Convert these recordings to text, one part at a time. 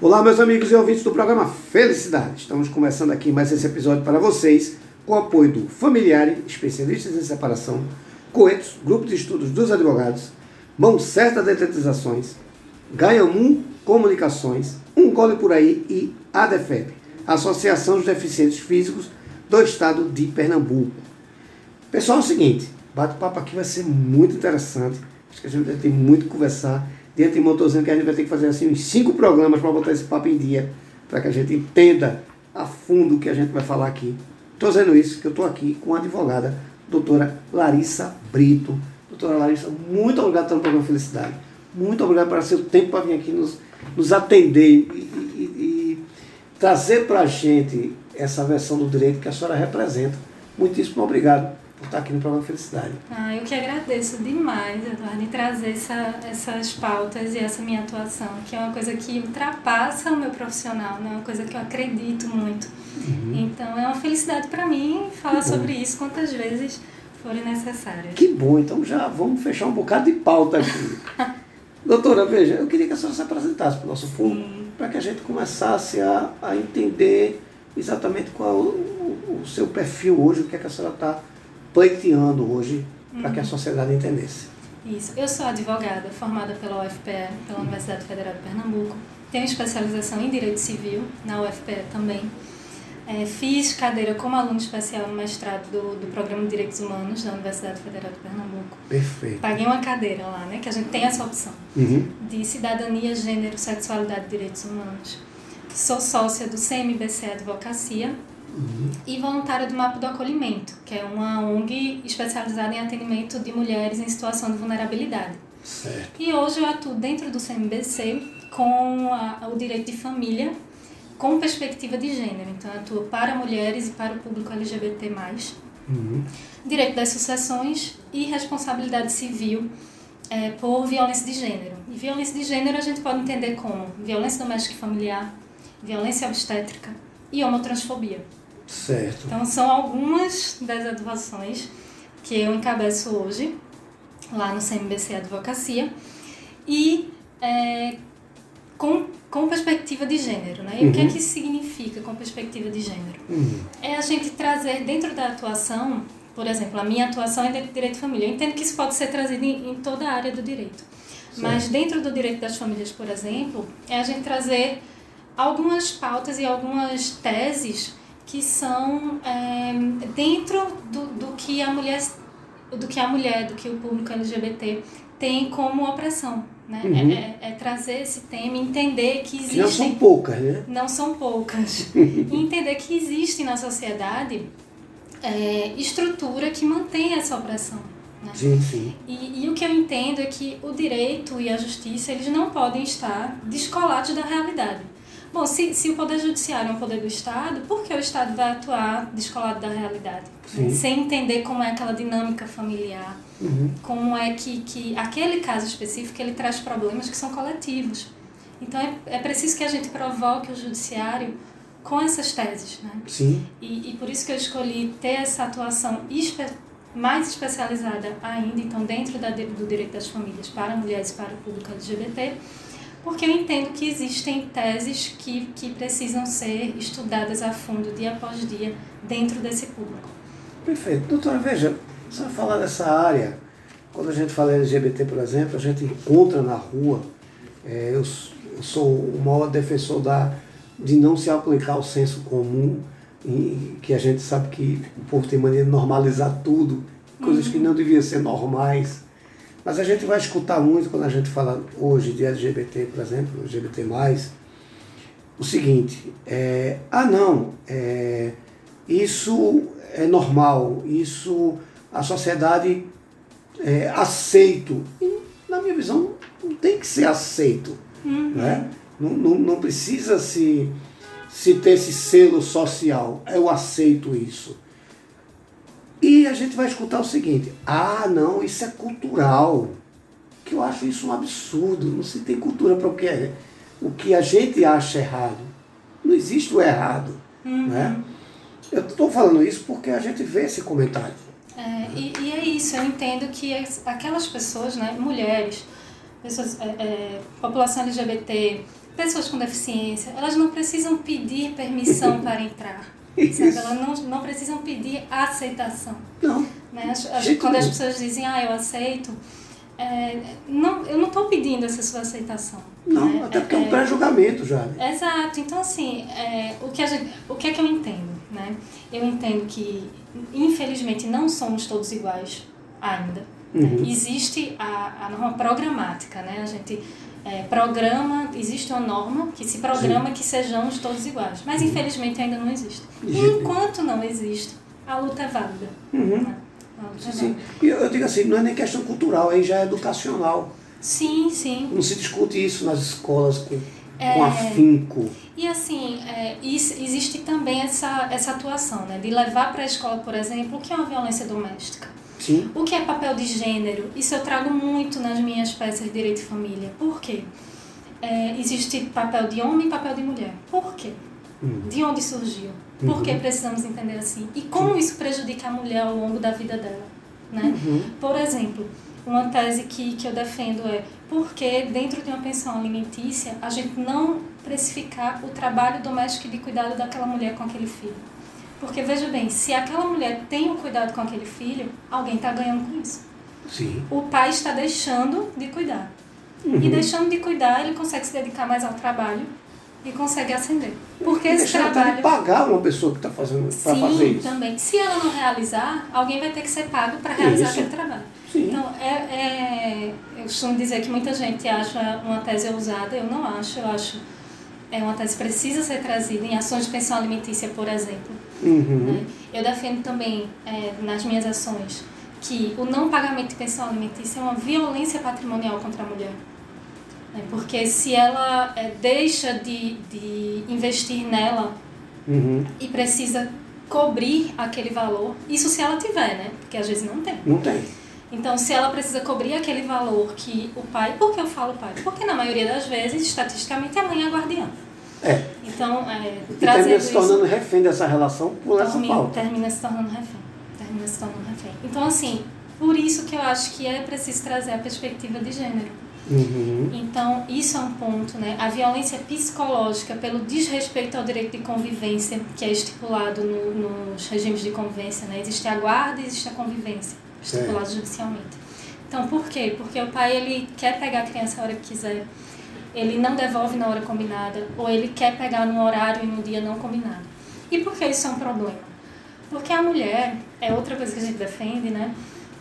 Olá, meus amigos e ouvintes do programa Felicidade. Estamos começando aqui mais esse episódio para vocês, com o apoio do Familiare, especialistas em separação, Coetos, Grupo de Estudos dos Advogados, Mão Certa Detetizações, Gaiamum Comunicações, Um Gole Por Aí e ADEFEP, Associação dos Deficientes Físicos do Estado de Pernambuco. Pessoal, é o seguinte, bate-papo aqui vai ser muito interessante, acho que a gente vai ter muito que conversar de antemão estou dizendo que a gente vai ter que fazer assim uns cinco programas para botar esse papo em dia, para que a gente entenda a fundo o que a gente vai falar aqui. Estou dizendo isso, que eu estou aqui com a advogada, doutora Larissa Brito. Doutora Larissa, muito obrigado pelo programa Felicidade. Muito obrigado por seu tempo para vir aqui nos, nos atender e, e, e trazer para a gente essa versão do direito que a senhora representa. Muitíssimo obrigado por estar aqui no programa Felicidade. Ah, eu que agradeço demais, Eduardo, de trazer essa, essas pautas e essa minha atuação, que é uma coisa que ultrapassa o meu profissional, né? uma coisa que eu acredito muito. Uhum. Então é uma felicidade para mim falar sobre isso quantas vezes forem necessárias. Que bom, então já vamos fechar um bocado de pauta aqui. Doutora, veja, eu queria que a senhora se apresentasse para o nosso público, para que a gente começasse a, a entender exatamente qual é o, o, o seu perfil hoje, o que é que a senhora está pleiteando hoje uhum. para que a uhum. sociedade entendesse. Isso. Eu sou advogada formada pela UFPE, pela Universidade Federal de Pernambuco. Tenho especialização em Direito Civil na UFPE também. É, fiz cadeira como aluno especial no mestrado do, do Programa de Direitos Humanos da Universidade Federal de Pernambuco. Perfeito. Paguei uma cadeira lá, né? Que a gente tem essa opção. Uhum. De Cidadania, Gênero, Sexualidade e Direitos Humanos. Sou sócia do CMBC Advocacia uhum. e voluntária do Mapa do Acolhimento, que é uma ONG especializada em atendimento de mulheres em situação de vulnerabilidade. Certo. E hoje eu atuo dentro do CMBC com a, o direito de família com perspectiva de gênero. Então, eu atuo para mulheres e para o público LGBT+. Uhum. Direito das sucessões e responsabilidade civil é, por violência de gênero. E violência de gênero a gente pode entender como violência doméstica e familiar, violência obstétrica e homotransfobia. Certo. Então, são algumas das atuações que eu encabeço hoje, lá no CMBC Advocacia, e é, com, com perspectiva de gênero. Né? E uhum. o que é uhum. que isso significa com perspectiva de gênero? Uhum. É a gente trazer dentro da atuação, por exemplo, a minha atuação é dentro do direito de família. Eu entendo que isso pode ser trazido em, em toda a área do direito. Certo. Mas dentro do direito das famílias, por exemplo, é a gente trazer algumas pautas e algumas teses que são é, dentro do, do que a mulher do que a mulher, do que o público LGBT tem como opressão. Né? Uhum. É, é, é, trazer esse tema, entender que existem. Não são poucas, né? Não são poucas. e entender que existe na sociedade é, estrutura que mantém essa opressão. Né? Sim, sim. E, e, o que eu entendo é que o direito e a justiça eles não podem estar descolados da realidade. Bom, se, se o Poder Judiciário é um poder do Estado, por que o Estado vai atuar descolado da realidade? Né? Sem entender como é aquela dinâmica familiar, uhum. como é que, que aquele caso específico ele traz problemas que são coletivos. Então é, é preciso que a gente provoque o Judiciário com essas teses. Né? Sim. E, e por isso que eu escolhi ter essa atuação espe mais especializada ainda, então dentro da, do direito das famílias para mulheres e para o público LGBT, porque eu entendo que existem teses que, que precisam ser estudadas a fundo, dia após dia, dentro desse público. Perfeito. Doutora, veja, só falar dessa área, quando a gente fala LGBT, por exemplo, a gente encontra na rua, é, eu, eu, sou o maior defensor da, de não se aplicar o senso comum, e, que a gente sabe que o povo tem mania de normalizar tudo, coisas uhum. que não deviam ser normais. Mas a gente vai escutar muito quando a gente fala hoje de LGBT, por exemplo, LGBT, o seguinte, é, ah não, é, isso é normal, isso a sociedade é aceito. E, na minha visão, não tem que ser aceito. Uhum. Né? Não, não, não precisa se, se ter esse selo social. Eu aceito isso. E a gente vai escutar o seguinte: ah, não, isso é cultural. Que eu acho isso um absurdo. Não se tem cultura para o que é. O que a gente acha errado. Não existe o errado. Uhum. Né? Eu estou falando isso porque a gente vê esse comentário. É, e, e, é isso, eu entendo que aquelas pessoas, né, mulheres, pessoas, é, é, população LGBT, pessoas com deficiência, elas não precisam pedir permissão para entrar. Elas não, não precisam pedir aceitação. Não. Né? As, as, quando as pessoas dizem, ah, eu aceito, é, não, eu não estou pedindo essa sua aceitação. Não, né? até porque é, um pré-julgamento já. Né? Exato. Então, assim, é, o, que a gente, o que é que eu entendo? Né? Eu entendo que, infelizmente, não somos todos iguais ainda. Uhum. Existe a, a norma programática, né? A gente é, programa, existe uma norma que se programa Sim. que sejamos todos iguais. Mas, uhum. infelizmente, ainda não existe. E enquanto não existe, a luta é válida. Uhum. Né? Sim, sim. Eu, eu digo assim, não é nem questão cultural, aí já é educacional. Sim, sim. Não se discute isso nas escolas com, é, com afinco. E assim, é, isso, existe também essa, essa atuação, né? De levar para a escola, por exemplo, o que é uma violência doméstica. Sim. O que é papel de gênero? Isso eu trago muito nas minhas peças de Direito de Família. Por quê? É, existe papel de homem e papel de mulher. Por quê? Hum. De onde surgiu? Por que uhum. precisamos entender assim? E como isso prejudica a mulher ao longo da vida dela? Né? Uhum. Por exemplo, uma tese que, que eu defendo é por que dentro de uma pensão alimentícia a gente não precificar o trabalho doméstico e de cuidado daquela mulher com aquele filho. Porque veja bem, se aquela mulher tem o cuidado com aquele filho, alguém está ganhando com isso. Sim. O pai está deixando de cuidar. Uhum. E deixando de cuidar, ele consegue se dedicar mais ao trabalho e consegue ascender. Porque esse trabalho. de pagar uma pessoa que está fazendo para fazer isso. também. Se ela não realizar, alguém vai ter que ser pago para realizar isso. aquele trabalho. Sim. Então, é, é, eu costumo dizer que muita gente acha uma tese ousada, eu não acho, eu acho é uma tese que precisa ser trazida em ações de pensão alimentícia, por exemplo. Uhum. Né? Eu defendo também, é, nas minhas ações, que o não pagamento de pensão alimentícia é uma violência patrimonial contra a mulher. Né? Porque se ela é, deixa de, de investir nela uhum. e precisa cobrir aquele valor, isso se ela tiver, né? Porque às vezes não tem. Não tem. Então, se ela precisa cobrir aquele valor que o pai. Por que eu falo pai? Porque na maioria das vezes, estatisticamente, a mãe é a guardiã. É. Então, é, e termina se tornando isso, refém dessa relação por essa pauta. Termina se tornando refém. Termina se tornando refém. Então, assim, por isso que eu acho que é preciso trazer a perspectiva de gênero. Uhum. Então, isso é um ponto, né? A violência psicológica pelo desrespeito ao direito de convivência, que é estipulado no, nos regimes de convivência, né? Existe a guarda e existe a convivência, estipulado é. judicialmente. Então, por quê? Porque o pai, ele quer pegar a criança a hora que quiser, ele não devolve na hora combinada, ou ele quer pegar no horário e no dia não combinado. E por que isso é um problema? Porque a mulher, é outra coisa que a gente defende, né?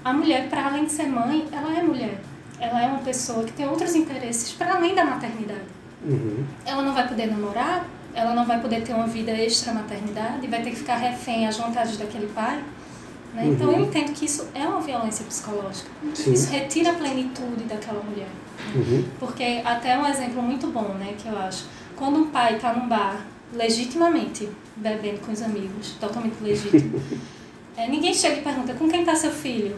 A mulher, para além de ser mãe, ela é mulher ela é uma pessoa que tem outros interesses para além da maternidade. Uhum. Ela não vai poder namorar, ela não vai poder ter uma vida extra maternidade, vai ter que ficar refém às vontades daquele pai. Né? Uhum. Então eu entendo que isso é uma violência psicológica. Sim. Isso retira a plenitude daquela mulher. Uhum. Porque até um exemplo muito bom, né, que eu acho. Quando um pai está num bar legitimamente bebendo com os amigos, totalmente legítimo, é, ninguém chega e pergunta com quem está seu filho.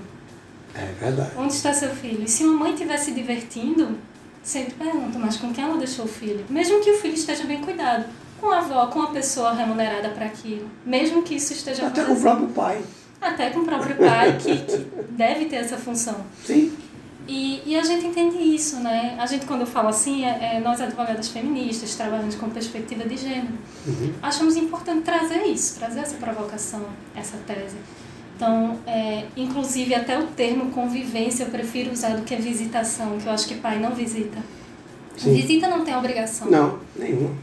É verdade. Onde está seu filho? E se uma mãe estiver se divertindo, sempre pergunta, mas com quem ela deixou o filho? Mesmo que o filho esteja bem cuidado. Com a avó, com a pessoa remunerada para aquilo. Mesmo que isso esteja Até com o próprio pai. Até com o próprio pai, que, que deve ter essa função. Sim. E, e a gente entende isso, né? A gente, quando eu falo assim, é, é nós advogadas feministas, trabalhando com perspectiva de gênero, uhum. achamos importante trazer isso, trazer essa provocação, essa tese. Então, é, inclusive até o termo convivência eu prefiro usar do que visitação, que eu acho que pai não visita. Sim. Visita não tem obrigação. Não, nenhuma.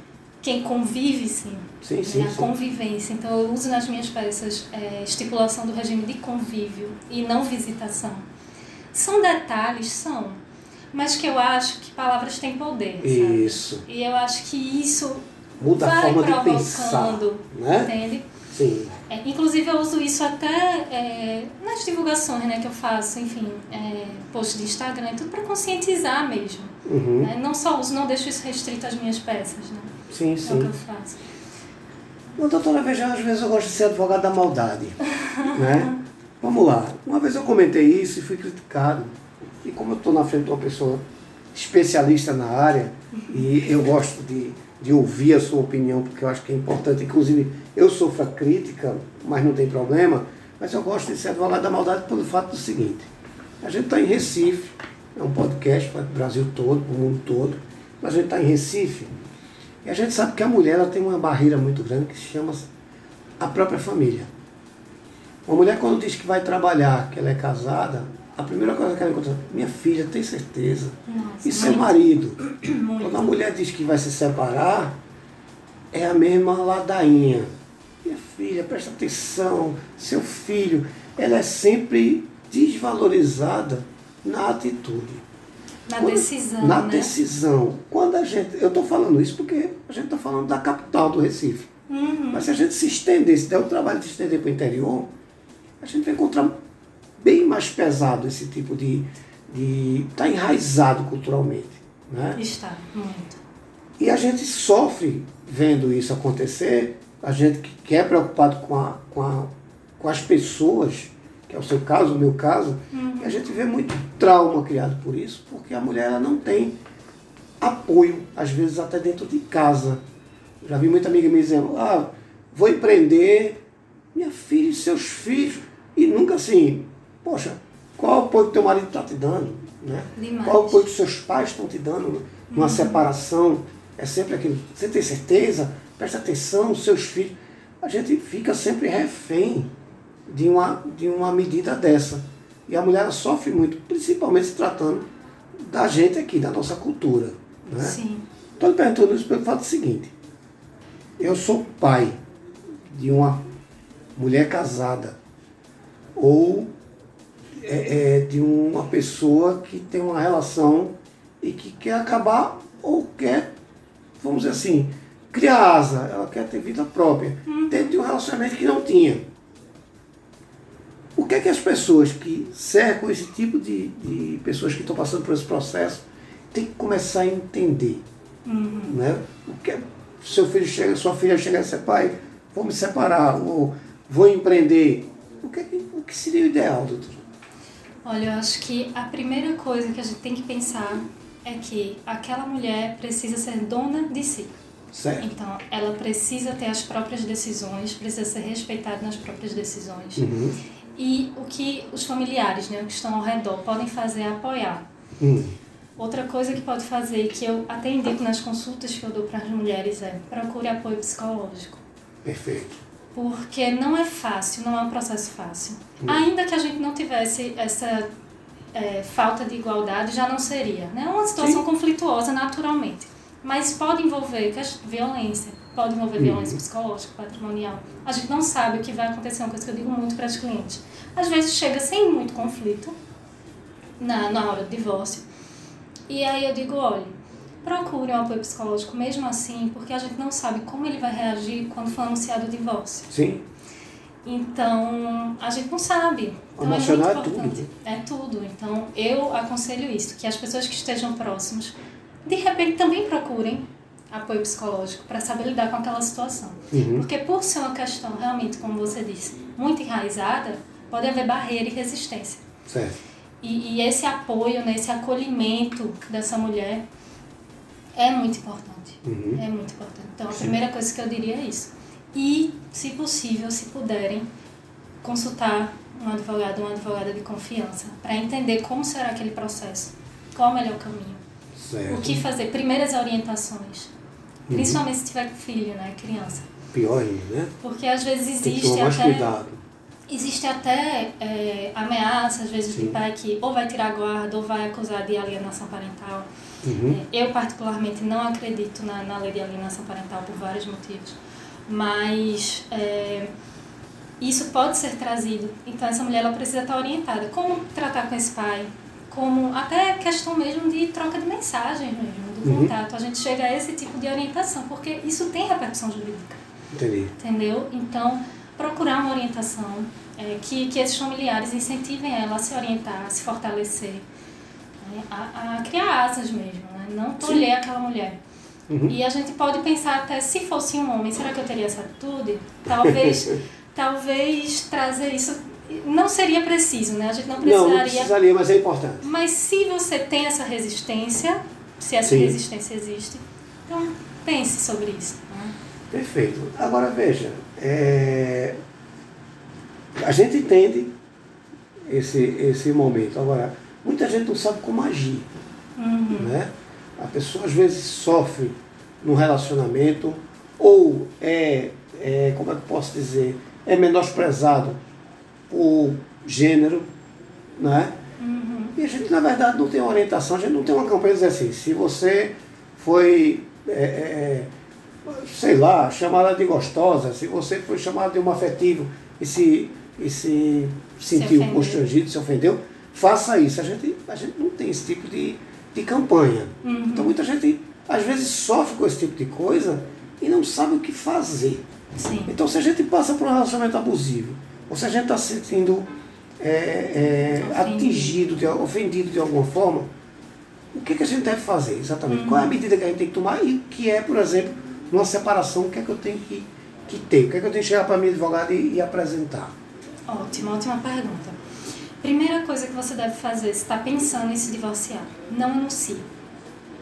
Quem convive, sim. Sim, sim. A sim. convivência. Então, eu uso nas minhas peças é, estipulação do regime de convívio e não visitação. São detalhes, são. Mas que eu acho que palavras têm poder. Sabe? Isso. E eu acho que isso Muda vai a forma provocando, de pensar. Né? Entende? Sim. É, inclusive eu uso isso até é, nas divulgações né, que eu faço, enfim, é, post de Instagram, tudo para conscientizar mesmo. Uhum. Né? Não só uso, não deixo isso restrito às minhas peças. Né? Sim, sim. É o que eu faço. Bom, doutora, veja, às vezes eu gosto de ser advogado da maldade. né? Vamos lá. Uma vez eu comentei isso e fui criticado. E como eu estou na frente de uma pessoa especialista na área, e eu gosto de de ouvir a sua opinião, porque eu acho que é importante. Inclusive, eu sofro a crítica, mas não tem problema. Mas eu gosto de ser advogado da maldade pelo fato do seguinte: a gente está em Recife, é um podcast para o Brasil todo, para o mundo todo, mas a gente está em Recife E a gente sabe que a mulher ela tem uma barreira muito grande que se chama a própria família. Uma mulher quando diz que vai trabalhar, que ela é casada, a primeira coisa que ela encontra, minha filha, tem certeza? Nossa, e seu marido? Muito. Quando a mulher diz que vai se separar, é a mesma ladainha. Minha filha, presta atenção, seu filho, ela é sempre desvalorizada na atitude. Na Quando- decisão, Na né? decisão. Quando a gente. Eu estou falando isso porque a gente está falando da capital do Recife. Uhum. Mas se a gente se estender, se der o trabalho de se estender para o interior, a gente vai encontrar bem mais pesado esse tipo de. está enraizado culturalmente. Né? Está, muito. E a gente sofre vendo isso acontecer, a gente que que é preocupado com, a, com, a, com as pessoas, que é o seu caso, o meu caso, e a gente vê muito trauma criado por isso, porque a mulher ela não tem apoio, às vezes até dentro de casa. Já vi muita amiga me dizendo, ah, vou empreender, minha filha e seus filhos, e nunca assim, poxa, qual o apoio que teu marido está te dando? Né? Demais. Qual o apoio que seus pais estão te dando numa separação? É sempre aquilo, você tem certeza? Presta atenção, seus filhos. A gente fica sempre refém de uma, de uma medida dessa. E a mulher sofre muito, principalmente se tratando da gente aqui, da nossa cultura. Né? Sim. Estou lhe perguntando isso pelo fato seguinte. Eu sou pai de uma mulher casada ou é, é, de uma pessoa que tem uma relação e que quer acabar ou quer, vamos dizer assim, criar asa, ela quer ter vida própria, dentro de um relacionamento que não tinha. O que é que as pessoas que cercam esse tipo de, de pessoas que estão passando por esse processo têm que começar a entender? Né? O que é- seu filho chega, sua filha chega a ser pai, vou me separar, ou vou empreender. O que, é que- o que seria o ideal, doutor? Olha, eu acho que a primeira coisa que a gente tem que pensar é que aquela mulher precisa ser dona de si. Certo? Então, ela precisa ter as próprias decisões, precisa ser respeitada nas próprias decisões. Uhum. E o que os familiares né, que estão ao redor podem fazer é apoiar. Hum. Outra coisa que pode fazer, que eu até indico nas consultas que eu dou para as mulheres, é procure apoio psicológico. Perfeito. Porque não é fácil, não é um processo fácil. Ainda que a gente não tivesse essa é, falta de igualdade, já não seria. né? É uma situação Sim. conflituosa naturalmente. Mas pode envolver violência, pode envolver Uhum. violência psicológica, patrimonial. A gente não sabe o que vai acontecer, é uma coisa que eu digo muito para as clientes. Às vezes chega sem muito conflito na, na hora do divórcio. E aí eu digo, olha, procure um apoio psicológico mesmo assim, porque a gente não sabe como ele vai reagir quando for anunciado o divórcio. Sim? Então, a gente não sabe. Então, Emocional é muito tudo, importante. É tudo. Então, eu aconselho isso, que as pessoas que estejam próximos, de repente, também procurem apoio psicológico para saber lidar com aquela situação. Uhum. Porque por ser uma questão realmente, como você disse, muito enraizada, pode haver barreira e resistência. Certo. E, e esse apoio, né, esse acolhimento dessa mulher é muito importante. Uhum. É muito importante. Então, a primeira coisa que eu diria é isso. E, se possível, se puderem, consultar um advogado, uma advogada de confiança, para entender como será aquele processo, qual é o melhor caminho, Certo. o que fazer, primeiras orientações. Principalmente se tiver filho, né, criança. Pior ainda, né? Porque às vezes existe até cuidado. Existe até é, ameaça, às vezes, Sim. de pai que ou vai tirar a guarda ou vai acusar de alienação parental. Uhum. É, Eu, particularmente, não acredito na, na lei de alienação parental por vários motivos. Mas é, isso pode ser trazido. Então, essa mulher ela precisa estar orientada. Como tratar com esse pai? Como até questão mesmo de troca de mensagens mesmo, do Uhum. contato. A gente chega a esse tipo de orientação, porque isso tem repercussão jurídica Entendi. entendeu? Então, procurar uma orientação, é, que, que esses familiares incentivem ela a se orientar, a se fortalecer, né? a, a criar asas mesmo, né? não tolher aquela mulher. Uhum. E a gente pode pensar até, se fosse um homem, será que eu teria essa atitude? Talvez, talvez trazer isso, não seria preciso, né? A gente não Não, precisaria... não precisaria, mas é importante. Mas se você tem essa resistência, se essa Sim. resistência existe, então pense sobre isso. Né? Perfeito. Agora veja, é, a gente entende esse, esse momento. Agora, muita gente não sabe como agir. Uhum. Né? A pessoa às vezes sofre no relacionamento ou é, é como é que eu posso dizer, é menosprezado por gênero, né? Uhum. E a gente, na verdade, não tem uma orientação, a gente não tem uma campanha dizer assim, se você foi, é, é, sei lá, chamada de gostosa, se você foi chamada de um afetivo e se, e se sentiu ofendeu. constrangido, se ofendeu, faça isso. A gente, a gente não tem esse tipo de, de campanha. Uhum. Então muita gente, às vezes, sofre com esse tipo de coisa e não sabe o que fazer. Sim. Então, se a gente passa por um relacionamento abusivo, ou se a gente está se sentindo é, é, atingido, de, ofendido de alguma forma, o que, que a gente deve fazer exatamente? Qual é a medida que a gente tem que tomar e que é, por exemplo, numa separação, o que é que eu tenho que, que ter? O que é que eu tenho que chegar para a minha advogada e, e apresentar? Ótima, ótima pergunta. Primeira coisa que você deve fazer, se está pensando em se divorciar, não anuncie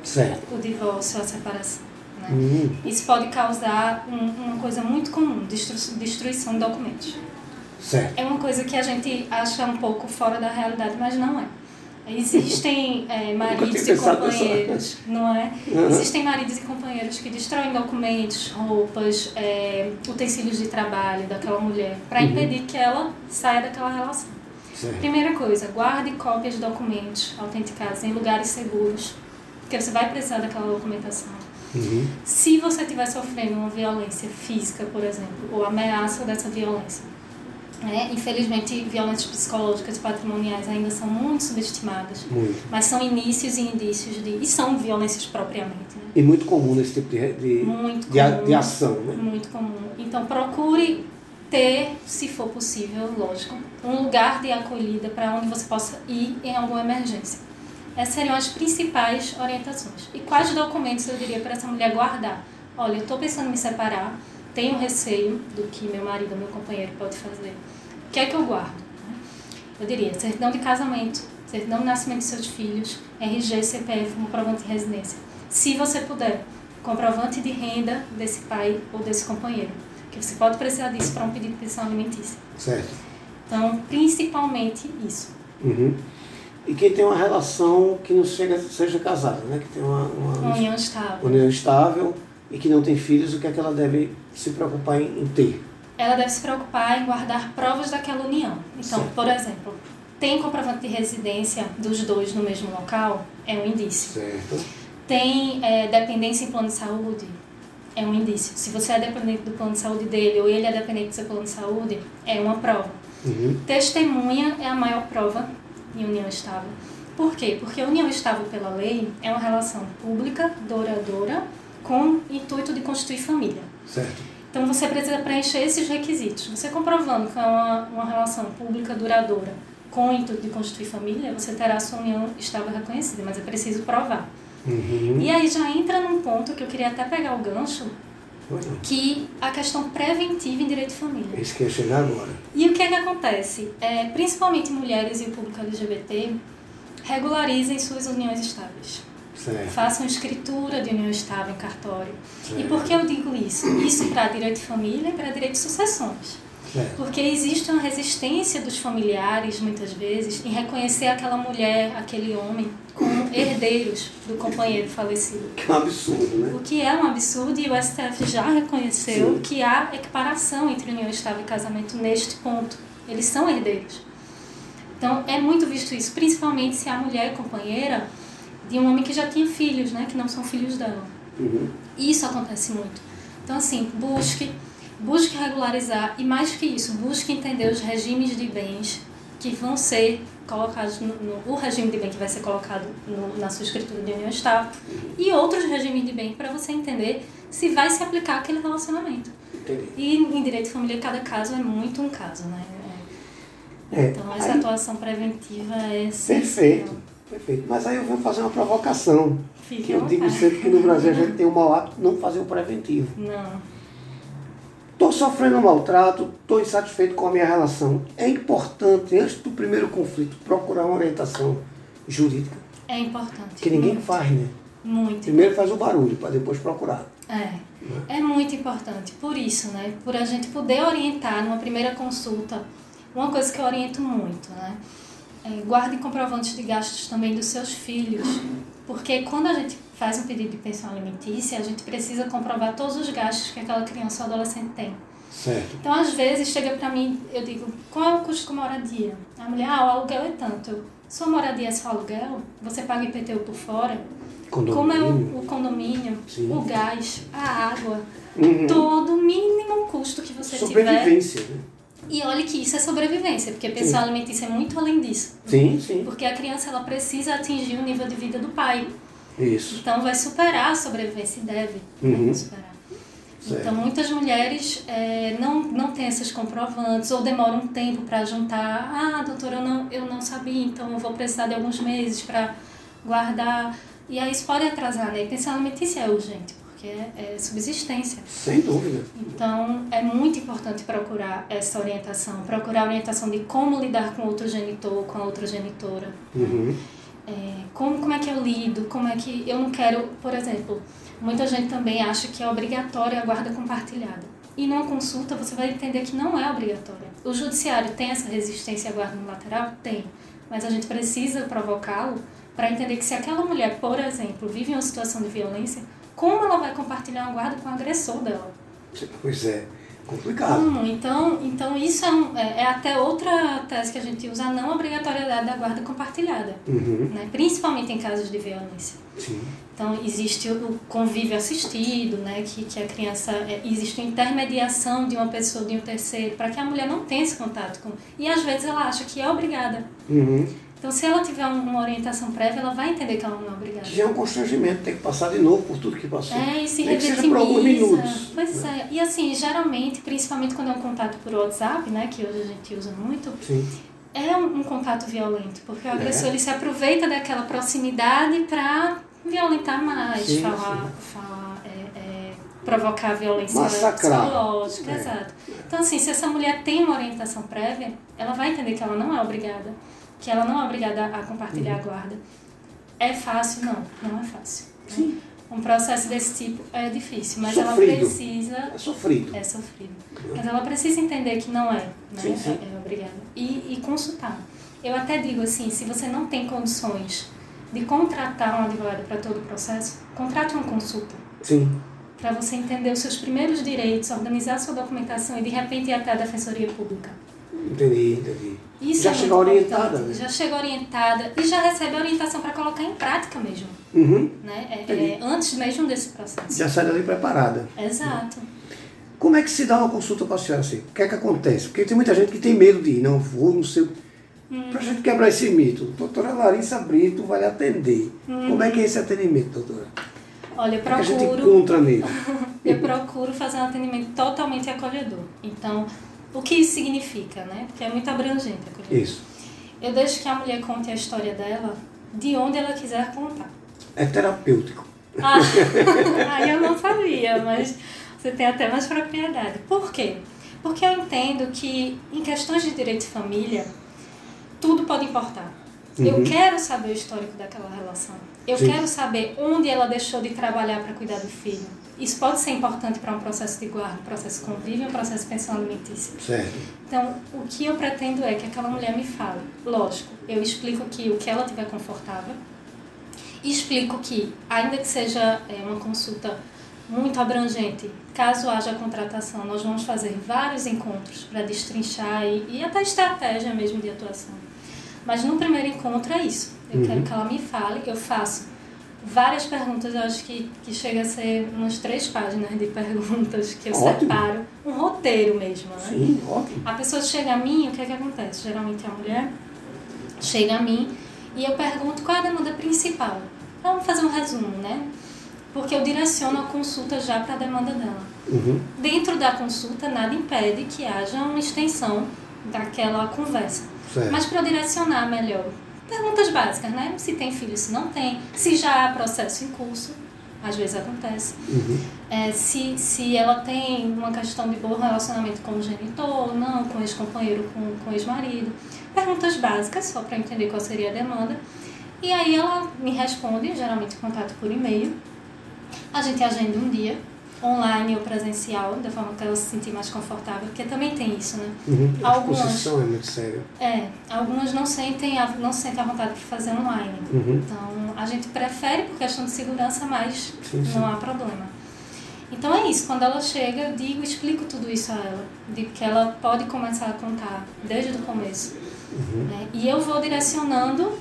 Certo. o divórcio, a separação. Né? Hum, Isso pode causar um- uma coisa muito comum, destru- destruição de documentos. Certo. É uma coisa que a gente acha um pouco fora da realidade, mas não é. Existem é, maridos e nessa- companheiros, não é? Uhum. Existem maridos e companheiros que destroem documentos, roupas, é, utensílios de trabalho daquela mulher para Uhum. impedir que ela saia daquela relação. certo. Primeira coisa, guarde cópias de documentos autenticados em lugares seguros, porque você vai precisar daquela documentação. Uhum. Se você estiver sofrendo uma violência física, por exemplo, ou ameaça dessa violência, né? infelizmente violências psicológicas e patrimoniais ainda são muito subestimadas, Muito. mas são inícios e indícios de. e são violências propriamente. Né? E muito comum nesse tipo de, de, Muito de, comum. de ação, né? Muito comum. Então procure ter, se for possível, lógico, um lugar de acolhida para onde você possa ir em alguma emergência. Essas seriam as principais orientações. E quais documentos eu diria para essa mulher guardar? Olha, eu estou pensando em me separar, tenho receio do que meu marido ou meu companheiro pode fazer. O que é que eu guardo? né? Eu diria certidão de casamento, certidão de nascimento de seus filhos, RG, CPF, comprovante de residência. Se você puder, comprovante de renda desse pai ou desse companheiro. Porque você pode precisar disso para um pedido de pensão alimentícia. Certo. Então, principalmente isso. Uhum. E quem tem uma relação que não chega, seja casada, né? Que tem uma, uma Uma união estável. união estável e que não tem filhos, o que é que ela deve se preocupar em, em ter? Ela deve se preocupar em guardar provas daquela união. Então, Certo. por exemplo, tem comprovante de residência dos dois no mesmo local? É um indício. Certo. Tem é, dependência em plano de saúde? É um indício. Se você é dependente do plano de saúde dele ou ele é dependente do seu plano de saúde, é uma prova. Uhum. Testemunha é a maior prova em união estável. Por quê? Porque a união estável pela lei é uma relação pública, duradoura, com intuito de constituir família. Certo. Então você precisa preencher esses requisitos. Você comprovando que é uma, uma relação pública duradoura com o intuito de constituir família, você terá a sua união estável reconhecida, mas é preciso provar. Uhum. E aí já entra num ponto que eu queria até pegar o gancho, não. que a questão preventiva em direito de família. Isso que ia chegar agora. E o que é que acontece? É, principalmente mulheres e o público LGBT regularizem suas uniões estáveis. Certo. Façam escritura de união estável em cartório. E Certo. por que eu digo isso? Isso para direito de família e para direito de sucessões. Certo. Porque existe uma resistência dos familiares, muitas vezes, em reconhecer aquela mulher, aquele homem, como herdeiros do companheiro falecido. Que é um absurdo, né? O que é um absurdo e o STF já reconheceu Sim. que há equiparação entre união estável e casamento neste ponto. Eles são herdeiros. Então é muito visto isso, principalmente se a mulher é companheira de um homem que já tinha filhos, né, que não são filhos dela. Uhum. Isso acontece muito. Então assim, busque, busque regularizar e mais que isso, busque entender os regimes de bens que vão ser colocados no, no o regime de bem que vai ser colocado no, na sua escritura de união estável e outros regimes de bem para você entender se vai se aplicar aquele relacionamento. Entendi. E em direito de família cada caso é muito um caso, né? É, Então essa aí- atuação preventiva é. Perfeito, perfeito. Mas aí eu vou fazer uma provocação. Fique Que eu digo sempre que no Brasil a gente tem o mau hábito de não fazer o preventivo. Não. Estou sofrendo maltrato, estou insatisfeito com a minha relação. É importante, antes do primeiro conflito, procurar uma orientação jurídica. É importante. Que ninguém muito, faz, né? Muito. Primeiro faz o barulho, para depois procurar. É. É muito importante. Por isso, né? Por a gente poder orientar numa primeira consulta, uma coisa que eu oriento muito, né? É, guarde comprovantes de gastos também dos seus filhos. Porque quando a gente faz um pedido de pensão alimentícia, a gente precisa comprovar todos os gastos que aquela criança ou adolescente tem. Certo. Então, às vezes, chega para mim, eu digo, qual é o custo com moradia? A mulher, ah, o aluguel é tanto. Sua moradia é seu aluguel? Você paga IPTU por fora? Condomínio. Como é o, o condomínio, Sim. o gás, a água, Uhum. todo o mínimo custo que você tiver. Sobrevivência, né? E olhe que isso é sobrevivência, porque pensão Sim. alimentícia é muito além disso. Sim, sim. Porque a criança ela precisa atingir o nível de vida do pai. Isso. Então vai superar a sobrevivência e deve Uhum. né, superar. Certo. Então muitas mulheres é, não, não têm esses comprovantes ou demoram um tempo para juntar. Ah, doutora, eu não, eu não sabia, então eu vou precisar de alguns meses para guardar. E aí isso pode atrasar, né? E pensão alimentícia é urgente, porque é, é subsistência. Sem dúvida. Então, é muito importante procurar essa orientação, procurar orientação de como lidar com outro genitor, com a outra genitora. Uhum. É, como, como é que eu lido, como é que eu não quero, por exemplo, muita gente também acha que é obrigatória a guarda compartilhada. E numa consulta você vai entender que não é obrigatória. O judiciário tem essa resistência à guarda unilateral? Tem. Mas a gente precisa provocá-lo para entender que se aquela mulher, por exemplo, vive uma situação de violência, como ela vai compartilhar uma guarda com o agressor dela? Pois é. Complicado. Como? Então, então isso é, um- é, é até outra tese que a gente usa, a não obrigatoriedade da guarda compartilhada, Uhum. né? principalmente em casos de violência. Sim. Então, existe o convívio assistido, né? que, que a criança. é, existe a intermediação de uma pessoa, de um terceiro, para que a mulher não tenha esse contato com. E às vezes ela acha que é obrigada. Uhum. Então, se ela tiver um- uma orientação prévia, ela vai entender que ela não é obrigada. Já é um constrangimento, tem que passar de novo por tudo que passou. É, e se que seja por alguns revitimiza. minutos. Pois é. E assim, geralmente, principalmente quando é um contato por WhatsApp, né? Que hoje a gente usa muito, Sim. é um, um contato violento, porque o É. agressor ele se aproveita daquela proximidade para violentar mais, Sim, falar, falar é, é, provocar violência Massacrar. psicológica, É. exato. Então assim, se essa mulher tem uma orientação prévia, ela vai entender que ela não é obrigada, que ela não é obrigada a compartilhar Uhum. a guarda. É fácil? Não, não é fácil. né? Sim. Um processo desse tipo é difícil, mas Sofrido. ela precisa É sofrido. é sofrido. Mas ela precisa entender que não é, né? Sim, sim. É, é obrigada. E, e consultar. Eu até digo assim, se você não tem condições de contratar um advogado para todo o processo, contrate uma consulta. Sim. Para você entender os seus primeiros direitos, organizar sua documentação e de repente ir até a Defensoria Pública. Entendi, entendi. Isso Já é chega orientada, né? Já chega orientada e já recebe a orientação para colocar em prática mesmo. Uhum. Né? É- é, antes mesmo desse processo. Já sai dali preparada. Exato. Como é que se dá uma consulta com a senhora assim? O que é que acontece? Porque tem muita gente que tem medo de ir, não vou, não sei. Hum. Pra gente quebrar esse mito, doutora Larissa Brito vai atender. Como é que é esse atendimento, doutora? Olha, eu O que a gente procuro. encontra nele? Eu procuro fazer um atendimento totalmente acolhedor. Então, o que isso significa, né? Porque é muito abrangente acolhedor. Isso. Eu deixo que a mulher conte a história dela de onde ela quiser contar. É terapêutico. Ah, aí eu não sabia, mas você tem até mais propriedade. Por quê? Porque eu entendo que em questões de direito de família, tudo pode importar. Eu Uhum. quero saber o histórico daquela relação. Eu Sim. quero saber onde ela deixou de trabalhar para cuidar do filho. Isso pode ser importante para um processo de guarda, um processo de convívio, um processo de pensão alimentícia. Certo. Então, o que eu pretendo é que aquela mulher me fale. Lógico, eu explico que o que ela tiver confortável. Explico que, ainda que seja é, uma consulta muito abrangente, caso haja contratação, nós vamos fazer vários encontros para destrinchar e, e até estratégia mesmo de atuação. Mas no primeiro encontro é isso. Eu Uhum. quero que ela me fale, eu faço várias perguntas, eu acho que, que chega a ser umas três páginas de perguntas que eu Ótimo. separo. Um roteiro mesmo, né? Sim, ótimo. A pessoa chega a mim, o que é que acontece? Geralmente a mulher chega a mim e eu pergunto qual é a demanda principal. Vamos fazer um resumo, né? Porque eu direciono a consulta já para a demanda dela. Uhum. Dentro da consulta, nada impede que haja uma extensão daquela conversa. Certo. Mas para direcionar melhor, perguntas básicas, né? Se tem filho, se não tem, se já há processo em curso, às vezes acontece. Uhum. É, se, se ela tem uma questão de bom relacionamento com o genitor não, com o ex-companheiro, com, com o ex-marido. Perguntas básicas, só para entender qual seria a demanda. E aí ela me responde, geralmente contato por e-mail. A gente agenda um dia. Online ou presencial, da forma que ela se sentir mais confortável, porque também tem isso, né? Uhum. A Algumas- exposição é muito séria. É, algumas não sentem a, não sentem a vontade de fazer online. Uhum. Então, a gente prefere por questão de segurança, mas Sim, sim. não há problema. Então é isso, quando ela chega, eu digo, explico tudo isso a ela, digo que ela pode começar a contar desde o começo. Uhum. né? E eu vou direcionando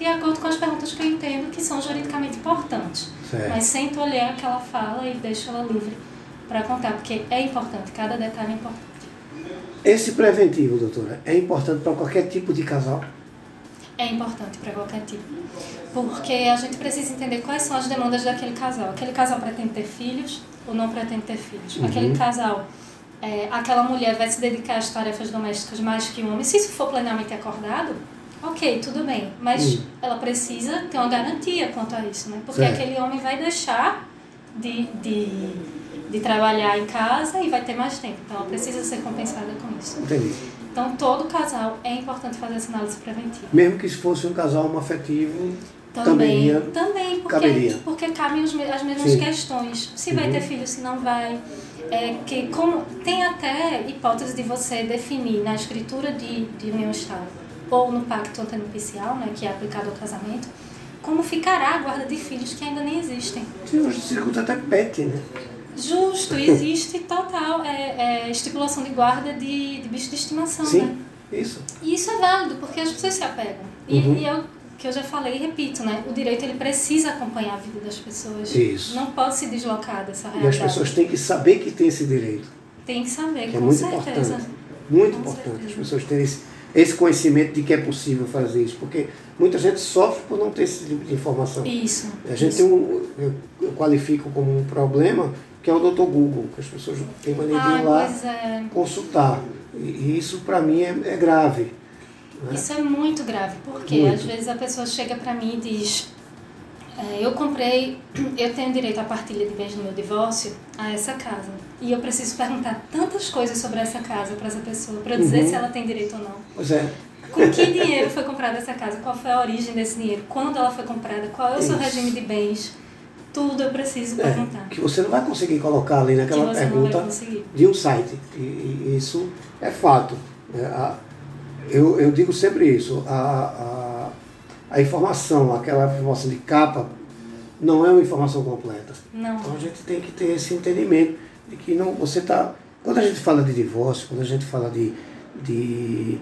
de acordo com as perguntas que eu entendo que são juridicamente importantes. Certo. Mas sem tolher aquela fala e deixo ela livre para contar, porque é importante, cada detalhe é importante. Esse preventivo, doutora, é importante para qualquer tipo de casal? É importante para qualquer tipo. Porque a gente precisa entender quais são as demandas daquele casal. Aquele casal pretende ter filhos ou não pretende ter filhos? Uhum. Aquele casal, é, aquela mulher vai se dedicar às tarefas domésticas mais que o homem. Se isso for plenamente acordado, ok, tudo bem. Mas Hum. ela precisa ter uma garantia quanto a isso, né? Porque Certo. aquele homem vai deixar de, de, de trabalhar em casa e vai ter mais tempo. Então ela precisa ser compensada com isso. Entendi. Então todo casal é importante fazer essa análise preventiva. Mesmo que se fosse um casal homoafetivo, também Também, também porque, caberia. porque cabem os as mesmas Sim. questões. Se vai Uhum. ter filho, se não vai. É, que como, tem até hipótese de você definir na escritura de, de união estável ou no pacto antenupcial, né, que é aplicado ao casamento, como ficará a guarda de filhos que ainda nem existem. sim, hoje se escuta até pet, né? Justo, existe total é, é, estipulação de guarda de, de bicho de estimação, Sim, né? isso. E isso é válido, porque as pessoas se apegam. E, Uhum. e eu, que eu já falei e repito, né? O direito ele precisa acompanhar a vida das pessoas. Isso. Não pode se deslocar dessa E realidade. as pessoas têm que saber que tem esse direito, Tem que saber, que é com muito certeza. importante. Muito Com importante certeza. as pessoas terem esse, esse conhecimento de que é possível fazer isso, porque muita gente sofre por não ter esse tipo de informação. Isso. A gente isso. tem um, eu, eu qualifico como um problema, que é o Dr. Google, que as pessoas têm de Ah, ir lá pois é. consultar. E, e isso para mim é, é grave. né? Isso é muito grave, porque Muito. às vezes a pessoa chega pra mim e diz: Eu comprei, eu tenho direito à partilha de bens no meu divórcio a essa casa. E eu preciso perguntar tantas coisas sobre essa casa para essa pessoa, para dizer Uhum. se ela tem direito ou não. Pois é, Com que dinheiro foi comprada essa casa? Qual foi a origem desse dinheiro? Quando ela foi comprada? Qual é o seu Isso. regime de bens? Tudo eu preciso é, perguntar. que você não vai conseguir colocar ali Que naquela pergunta de um site. E, isso é fato. A- eu, eu digo sempre isso. A, a, a informação, aquela informação de capa, não é uma informação completa. Não. Então a gente tem que ter esse entendimento de que não, você está. Quando a gente fala de divórcio, quando a gente fala de, de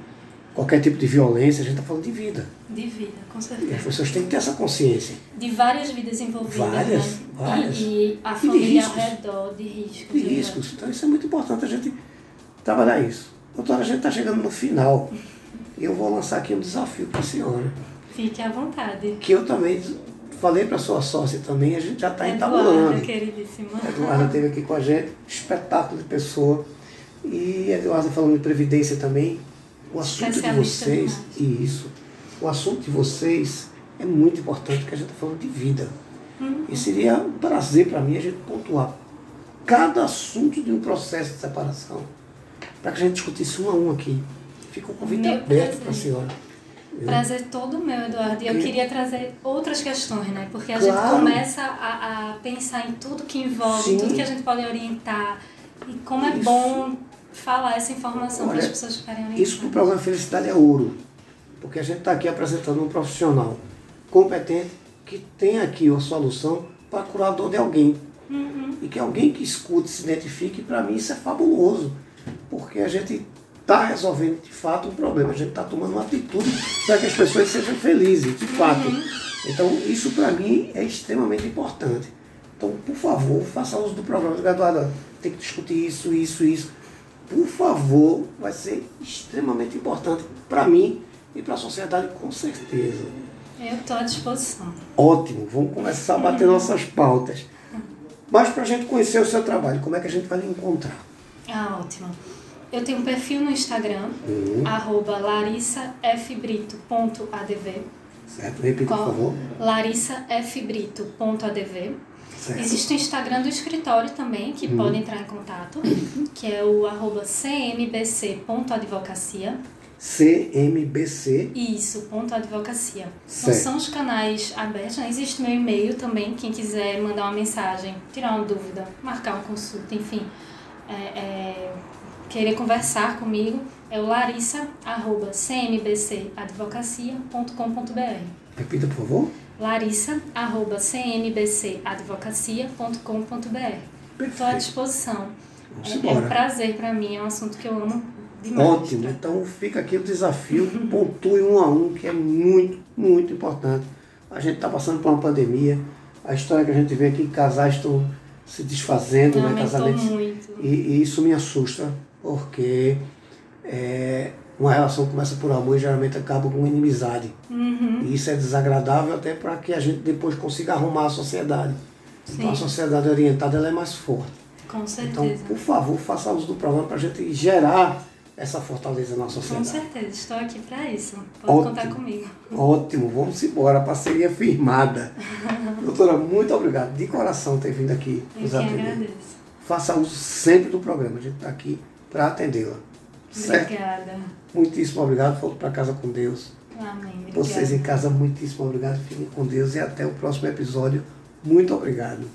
qualquer tipo de violência, a gente está falando de vida. De vida, com E as certeza. pessoas têm que ter essa consciência. De várias vidas envolvidas, Várias, né? várias. E, e a de família ao redor, de riscos. De exato. riscos. Então isso é muito importante a gente trabalhar isso. Doutora, a gente está chegando no final. E eu vou lançar aqui um desafio para a senhora. Fique à vontade. Que eu também falei para sua sócia também, a gente já está Eduarda, entabulando. queridíssima. A Eduarda esteve aqui com a gente, espetáculo de pessoa. E Eduarda falando de previdência também. O assunto de vocês, e isso, o assunto de vocês é muito importante, porque a gente está falando de vida. Uhum. E seria um prazer para mim a gente pontuar cada assunto de um processo de separação, para que a gente discutisse um a um aqui. Fica um convite Meu aberto para a senhora. Prazer todo meu, Eduardo. E eu Que- queria trazer outras questões, né? Porque a Claro. gente começa a, a pensar em tudo que envolve, Sim. tudo que a gente pode orientar. E como é Isso. bom falar essa informação para as pessoas ficarem orientadas. Isso para o programa Felicidade é ouro, porque a gente está aqui apresentando um profissional competente que tem aqui a solução para curar a dor de alguém. Uhum. E que alguém que escute, se identifique, para mim isso é fabuloso, porque a gente está resolvendo de fato um problema, a gente está tomando uma atitude para que as pessoas sejam felizes, de fato. Então isso para mim é extremamente importante. Então, por favor, faça uso do programa. Eduardo, tem que discutir isso, isso, isso. Por favor, vai ser extremamente importante para mim e para a sociedade, com certeza. Eu estou à disposição. Ótimo, vamos começar a bater nossas pautas. Mas para a gente conhecer o seu trabalho, como é que a gente vai lhe encontrar? Ah, ótimo. Eu tenho um perfil no Instagram, Uhum. arroba larissafbrito.adv. Certo? Repita, por favor. larissafbrito.adv. Certo. Existe o Instagram do escritório também, que pode entrar em contato, que é o arroba cmbc.advocacia. CMBC. Isso, ponto advocacia. Então Certo. são os canais abertos. né? Existe meu e-mail também, quem quiser mandar uma mensagem, tirar uma dúvida, marcar uma consulta, enfim, é, é, querer conversar comigo, é o larissa.cmbcadvocacia.com.br Repita, por favor. larissa.cmbcadvocacia.com.br Estou à disposição. Vamos É, é um prazer para mim, é um assunto que eu amo demais. Ótimo. Então fica aqui o desafio, pontue um a um, que é muito, muito importante. A gente está passando por uma pandemia. A história que a gente vê aqui, casais estão se desfazendo, né? Casamentos. muito. E, e isso me assusta, porque é, uma relação começa por amor e geralmente acaba com inimizade. Uhum. E isso é desagradável até para que a gente depois consiga arrumar a sociedade. Então a Sim. sociedade orientada ela é mais forte. Com Então, certeza. por favor, faça uso do programa para a gente gerar essa fortaleza na Com sociedade. certeza, estou aqui para isso. Pode Ótimo. contar comigo. Ótimo, vamos embora, parceria firmada. Doutora, muito obrigado de coração ter vindo aqui Eu nos atender. agradeço. Faça uso sempre do programa, a gente está aqui para atendê-la. Certo? Obrigada. Muitíssimo obrigado, volto para casa com Deus. Amém. Obrigada. Vocês em casa, muitíssimo obrigado, fiquem com Deus e até o próximo episódio. Muito obrigado.